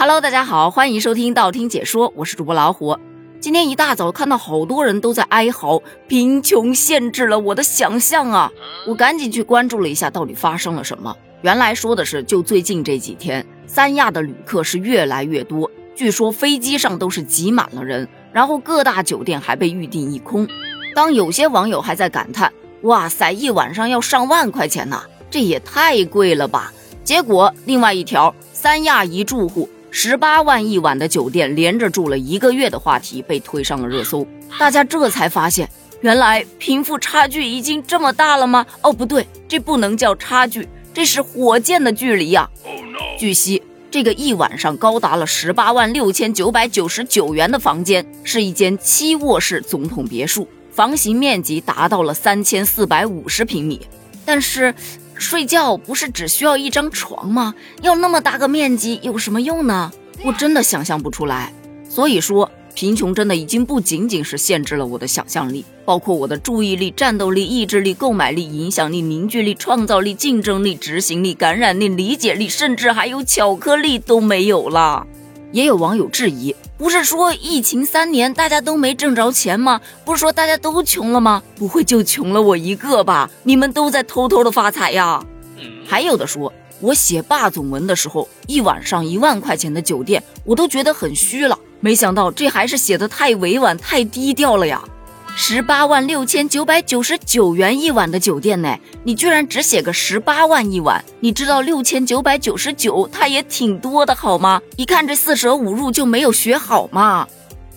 Hello，大家好，欢迎收听道听解说，我是主播老虎。今天一大早看到好多人都在哀嚎，贫穷限制了我的想象啊！我赶紧去关注了一下，到底发生了什么。原来说的是，就最近这几天，三亚的旅客是越来越多，据说飞机上都是挤满了人，然后各大酒店还被预订一空。当有些网友还在感叹：“哇塞，一晚上要上万块钱呐，这也太贵了吧！”结果另外一条，三亚一住户。十八万一晚的酒店，连着住了一个月的话题被推上了热搜。大家这才发现，原来贫富差距已经这么大了吗？哦，不对，这不能叫差距，这是火箭的距离呀！据悉，这个一晚上高达了十八万六千九百九十九元的房间，是一间七卧室总统别墅，房型面积达到了三千四百五十平米。但是。睡觉不是只需要一张床吗？要那么大个面积有什么用呢？我真的想象不出来。所以说，贫穷真的已经不仅仅是限制了我的想象力，包括我的注意力、战斗力、意志力、购买力、影响力、凝聚力、创造力、竞争力、执行力、感染力、理解力，甚至还有巧克力都没有了。也有网友质疑。不是说疫情三年大家都没挣着钱吗？不是说大家都穷了吗？不会就穷了我一个吧？你们都在偷偷的发财呀？还有的说，我写霸总文的时候，一晚上一万块钱的酒店，我都觉得很虚了。没想到这还是写的太委婉、太低调了呀。十八万六千九百九十九元一晚的酒店呢，你居然只写个十八万一晚？你知道六千九百九十九，它也挺多的好吗？一看这四舍五入就没有学好嘛。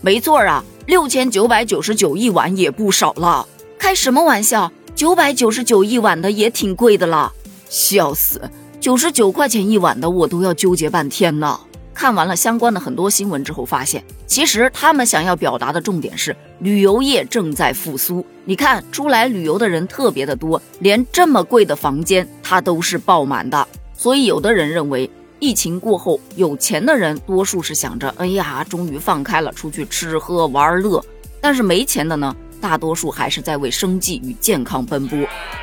没错啊，六千九百九十九一晚也不少了。开什么玩笑？九百九十九一晚的也挺贵的了。笑死，九十九块钱一晚的我都要纠结半天呢。看完了相关的很多新闻之后，发现其实他们想要表达的重点是旅游业正在复苏。你看，出来旅游的人特别的多，连这么贵的房间它都是爆满的。所以有的人认为，疫情过后，有钱的人多数是想着，哎呀，终于放开了，出去吃喝玩乐。但是没钱的呢，大多数还是在为生计与健康奔波。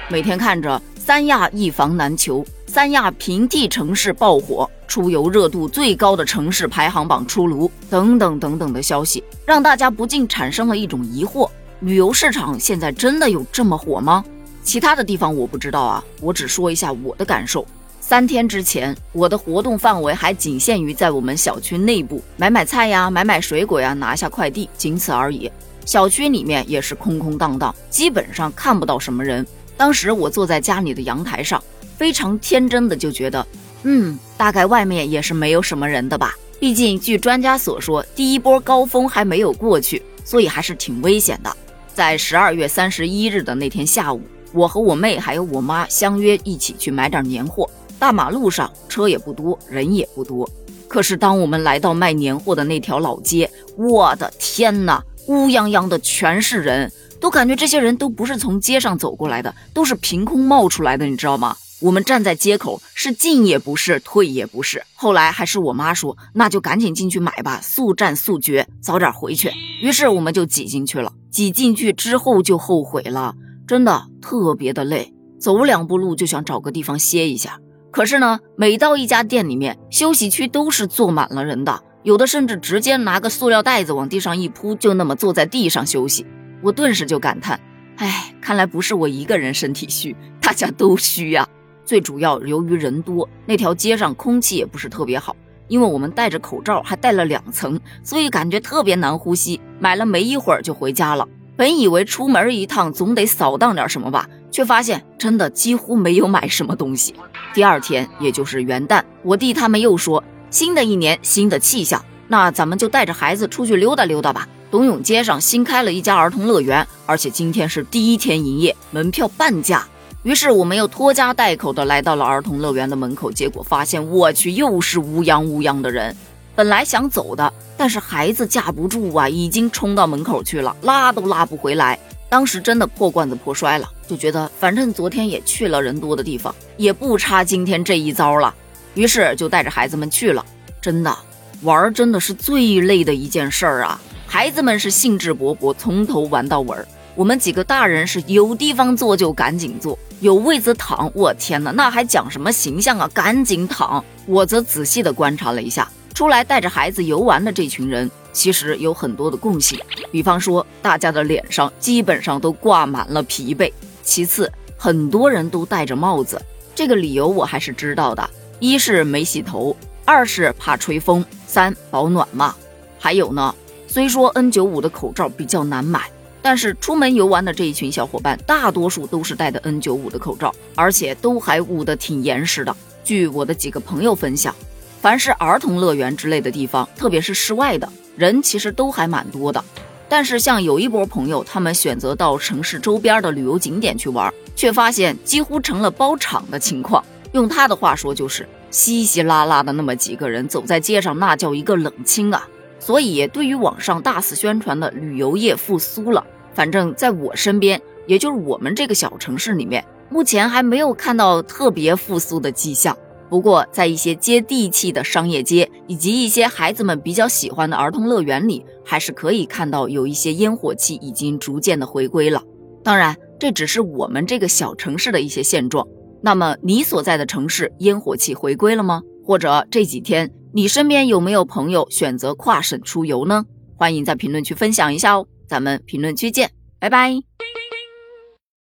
每天看着三亚一房难求，三亚平替城市爆火。出游热度最高的城市排行榜出炉，等等等等的消息，让大家不禁产生了一种疑惑：旅游市场现在真的有这么火吗？其他的地方我不知道啊，我只说一下我的感受。三天之前，我的活动范围还仅限于在我们小区内部买买菜呀、买买水果呀、拿下快递，仅此而已。小区里面也是空空荡荡，基本上看不到什么人。当时我坐在家里的阳台上，非常天真的就觉得。嗯，大概外面也是没有什么人的吧。毕竟据专家所说，第一波高峰还没有过去，所以还是挺危险的。在十二月三十一日的那天下午，我和我妹还有我妈相约一起去买点年货。大马路上车也不多，人也不多。可是当我们来到卖年货的那条老街，我的天哪，乌泱泱的全是人，都感觉这些人都不是从街上走过来的，都是凭空冒出来的，你知道吗？我们站在街口，是进也不是，退也不是。后来还是我妈说，那就赶紧进去买吧，速战速决，早点回去。于是我们就挤进去了。挤进去之后就后悔了，真的特别的累，走两步路就想找个地方歇一下。可是呢，每到一家店里面，休息区都是坐满了人的，有的甚至直接拿个塑料袋子往地上一铺，就那么坐在地上休息。我顿时就感叹，哎，看来不是我一个人身体虚，大家都虚呀。最主要，由于人多，那条街上空气也不是特别好，因为我们戴着口罩，还戴了两层，所以感觉特别难呼吸。买了没一会儿就回家了。本以为出门一趟总得扫荡点什么吧，却发现真的几乎没有买什么东西。第二天，也就是元旦，我弟他们又说，新的一年新的气象，那咱们就带着孩子出去溜达溜达吧。东永街上新开了一家儿童乐园，而且今天是第一天营业，门票半价。于是我们又拖家带口的来到了儿童乐园的门口，结果发现，我去，又是乌泱乌泱的人。本来想走的，但是孩子架不住啊，已经冲到门口去了，拉都拉不回来。当时真的破罐子破摔了，就觉得反正昨天也去了人多的地方，也不差今天这一遭了。于是就带着孩子们去了。真的，玩真的是最累的一件事儿啊！孩子们是兴致勃勃，从头玩到尾儿。我们几个大人是有地方坐就赶紧坐，有位子躺。我天哪，那还讲什么形象啊？赶紧躺！我则仔细的观察了一下，出来带着孩子游玩的这群人，其实有很多的共性，比方说大家的脸上基本上都挂满了疲惫。其次，很多人都戴着帽子，这个理由我还是知道的：一是没洗头，二是怕吹风，三保暖嘛。还有呢，虽说 N95 的口罩比较难买，但是出门游玩的这一群小伙伴，大多数都是戴的 N95 的口罩，而且都还捂得挺严实的。据我的几个朋友分享，凡是儿童乐园之类的地方，特别是室外的人，其实都还蛮多的。但是像有一波朋友，他们选择到城市周边的旅游景点去玩，却发现几乎成了包场的情况。用他的话说，就是稀稀拉拉的那么几个人走在街上，那叫一个冷清啊。所以，对于网上大肆宣传的旅游业复苏了，反正在我身边，也就是我们这个小城市里面，目前还没有看到特别复苏的迹象。不过，在一些接地气的商业街以及一些孩子们比较喜欢的儿童乐园里，还是可以看到有一些烟火气已经逐渐的回归了。当然，这只是我们这个小城市的一些现状。那么，你所在的城市烟火气回归了吗？或者这几天？你身边有没有朋友选择跨省出游呢？欢迎在评论区分享一下哦，咱们评论区见，拜拜。